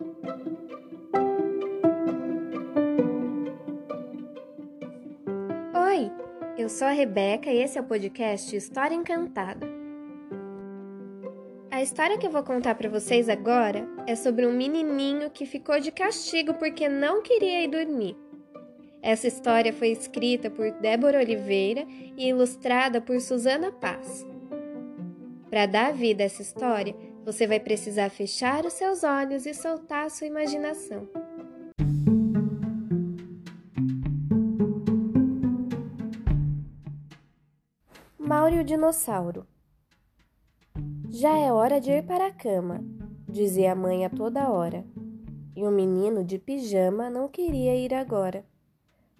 Oi, eu sou a Rebeca e esse é o podcast História Encantada. A história que eu vou contar para vocês agora é sobre um menininho que ficou de castigo porque não queria ir dormir. Essa história foi escrita por Débora Oliveira e ilustrada por Susana Paz. Para dar vida a essa história, você vai precisar fechar os seus olhos e soltar a sua imaginação. Mauro e o dinossauro. Já é hora de ir para a cama, dizia a mãe a toda hora. E o menino de pijama não queria ir agora.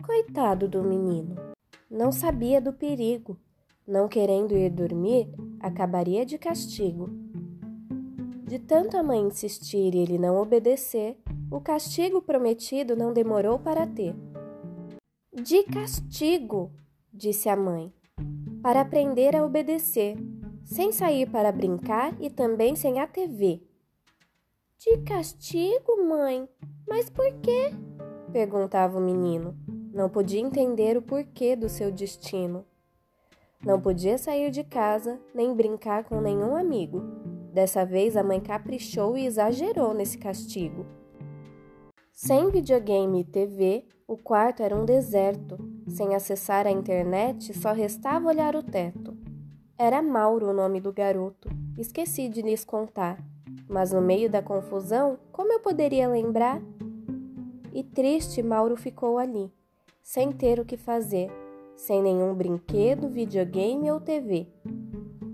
Coitado do menino, não sabia do perigo. Não querendo ir dormir, acabaria de castigo. De tanto a mãe insistir e ele não obedecer, o castigo prometido não demorou para ter. De castigo, disse a mãe, para aprender a obedecer, sem sair para brincar e também sem a TV. De castigo, mãe? Mas por quê? perguntava o menino. Não podia entender o porquê do seu destino. Não podia sair de casa nem brincar com nenhum amigo. Dessa vez a mãe caprichou e exagerou nesse castigo. Sem videogame e TV, o quarto era um deserto. Sem acessar a internet, só restava olhar o teto. Era Mauro o nome do garoto. Esqueci de lhes contar. Mas no meio da confusão, como eu poderia lembrar? E triste, Mauro ficou ali, sem ter o que fazer, sem nenhum brinquedo, videogame ou TV.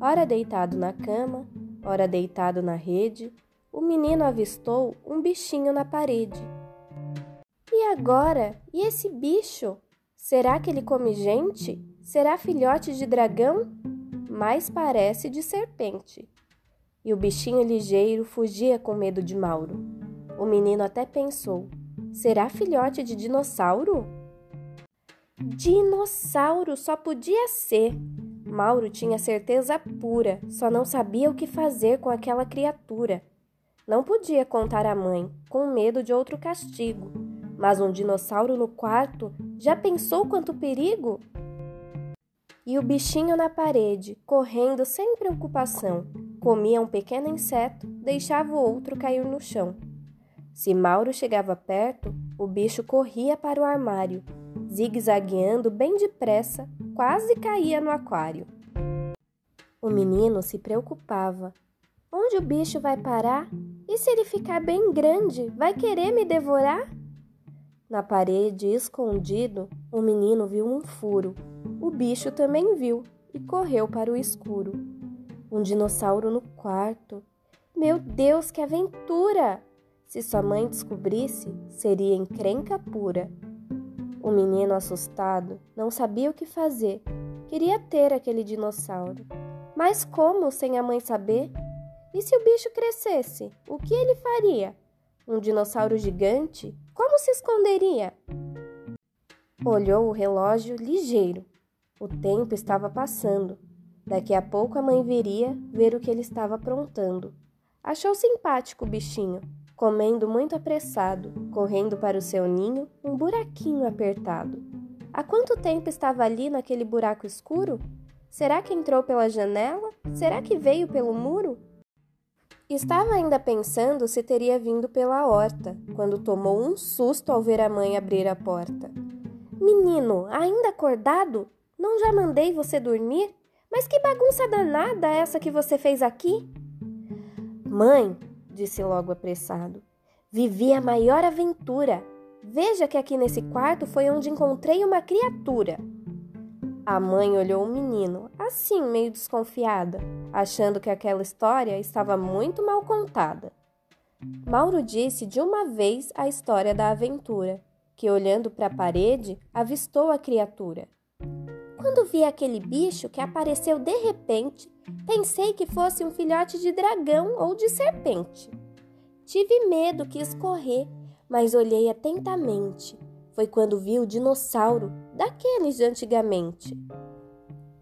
Ora deitado na cama, ora deitado na rede, o menino avistou um bichinho na parede. E agora? E esse bicho? Será que ele come gente? Será filhote de dragão? Mais parece de serpente. E o bichinho ligeiro fugia com medo de Mauro. O menino até pensou: será filhote de dinossauro? Dinossauro só podia ser. Mauro tinha certeza pura, só não sabia o que fazer com aquela criatura. Não podia contar à mãe, com medo de outro castigo. Mas um dinossauro no quarto, já pensou quanto perigo? E o bichinho na parede, correndo sem preocupação, comia um pequeno inseto, deixava o outro cair no chão. Se Mauro chegava perto, o bicho corria para o armário, zigue-zagueando bem depressa, quase caía no aquário. O menino se preocupava. Onde o bicho vai parar? E se ele ficar bem grande, vai querer me devorar? Na parede, escondido, o menino viu um furo. O bicho também viu e correu para o escuro. Um dinossauro no quarto. Meu Deus, que aventura! Se sua mãe descobrisse, seria encrenca pura. O menino, assustado, não sabia o que fazer. Queria ter aquele dinossauro. Mas como sem a mãe saber? E se o bicho crescesse, o que ele faria? Um dinossauro gigante? Como se esconderia? Olhou o relógio ligeiro. O tempo estava passando. Daqui a pouco a mãe viria ver o que ele estava aprontando. Achou simpático o bichinho comendo muito apressado, correndo para o seu ninho, um buraquinho apertado. Há quanto tempo estava ali naquele buraco escuro? Será que entrou pela janela? Será que veio pelo muro? Estava ainda pensando se teria vindo pela horta, quando tomou um susto ao ver a mãe abrir a porta. Menino, ainda acordado? Não já mandei você dormir? Mas que bagunça danada é essa que você fez aqui? Mãe, disse logo apressado. Vivi a maior aventura. Veja que aqui nesse quarto foi onde encontrei uma criatura. A mãe olhou o menino, assim meio desconfiada, achando que aquela história estava muito mal contada. Mauro disse de uma vez a história da aventura, que olhando para a parede avistou a criatura. Quando vi aquele bicho que apareceu de repente, pensei que fosse um filhote de dragão ou de serpente. Tive medo, quis correr, mas olhei atentamente. Foi quando vi o dinossauro, daqueles de antigamente.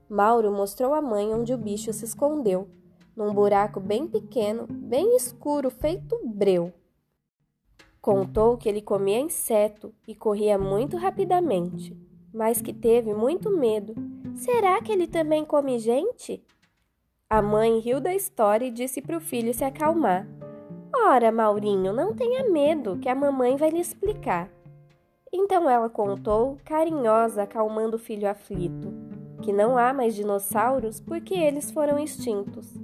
Mauro mostrou à mãe onde o bicho se escondeu, num buraco bem pequeno, bem escuro, feito breu. Contou que ele comia inseto e corria muito rapidamente, mas que teve muito medo. Será que ele também come gente? A mãe riu da história e disse para o filho se acalmar. Ora, Maurinho, não tenha medo, que a mamãe vai lhe explicar. Então ela contou, carinhosa, acalmando o filho aflito, que não há mais dinossauros porque eles foram extintos.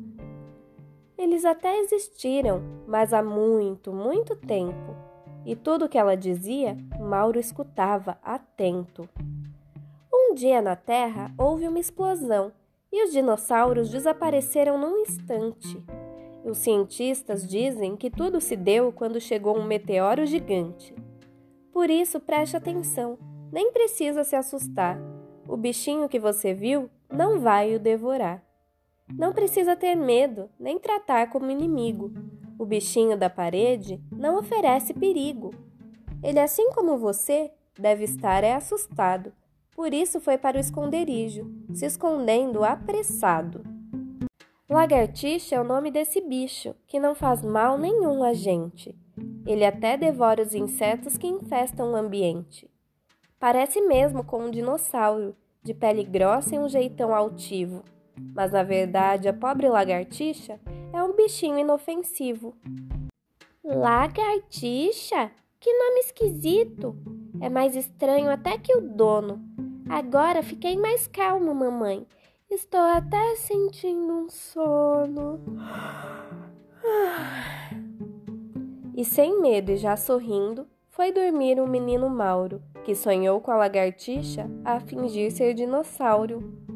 Eles até existiram, mas há muito, muito tempo e tudo o que ela dizia, Mauro escutava atento. Dia na Terra houve uma explosão e os dinossauros desapareceram num instante. Os cientistas dizem que tudo se deu quando chegou um meteoro gigante. Por isso, preste atenção, nem precisa se assustar. O bichinho que você viu não vai o devorar. Não precisa ter medo, nem tratar como inimigo. O bichinho da parede não oferece perigo. Ele, assim como você, deve estar é assustado. Por isso foi para o esconderijo, se escondendo apressado. Lagartixa é o nome desse bicho, que não faz mal nenhum a gente. Ele até devora os insetos que infestam o ambiente. Parece mesmo com um dinossauro, de pele grossa e um jeitão altivo. Mas na verdade, a pobre lagartixa é um bichinho inofensivo. Lagartixa? Que nome esquisito! É mais estranho até que o dono. Agora fiquei mais calmo, mamãe. Estou até sentindo um sono. E sem medo e já sorrindo, foi dormir o menino Mauro, que sonhou com a lagartixa a fingir ser dinossauro.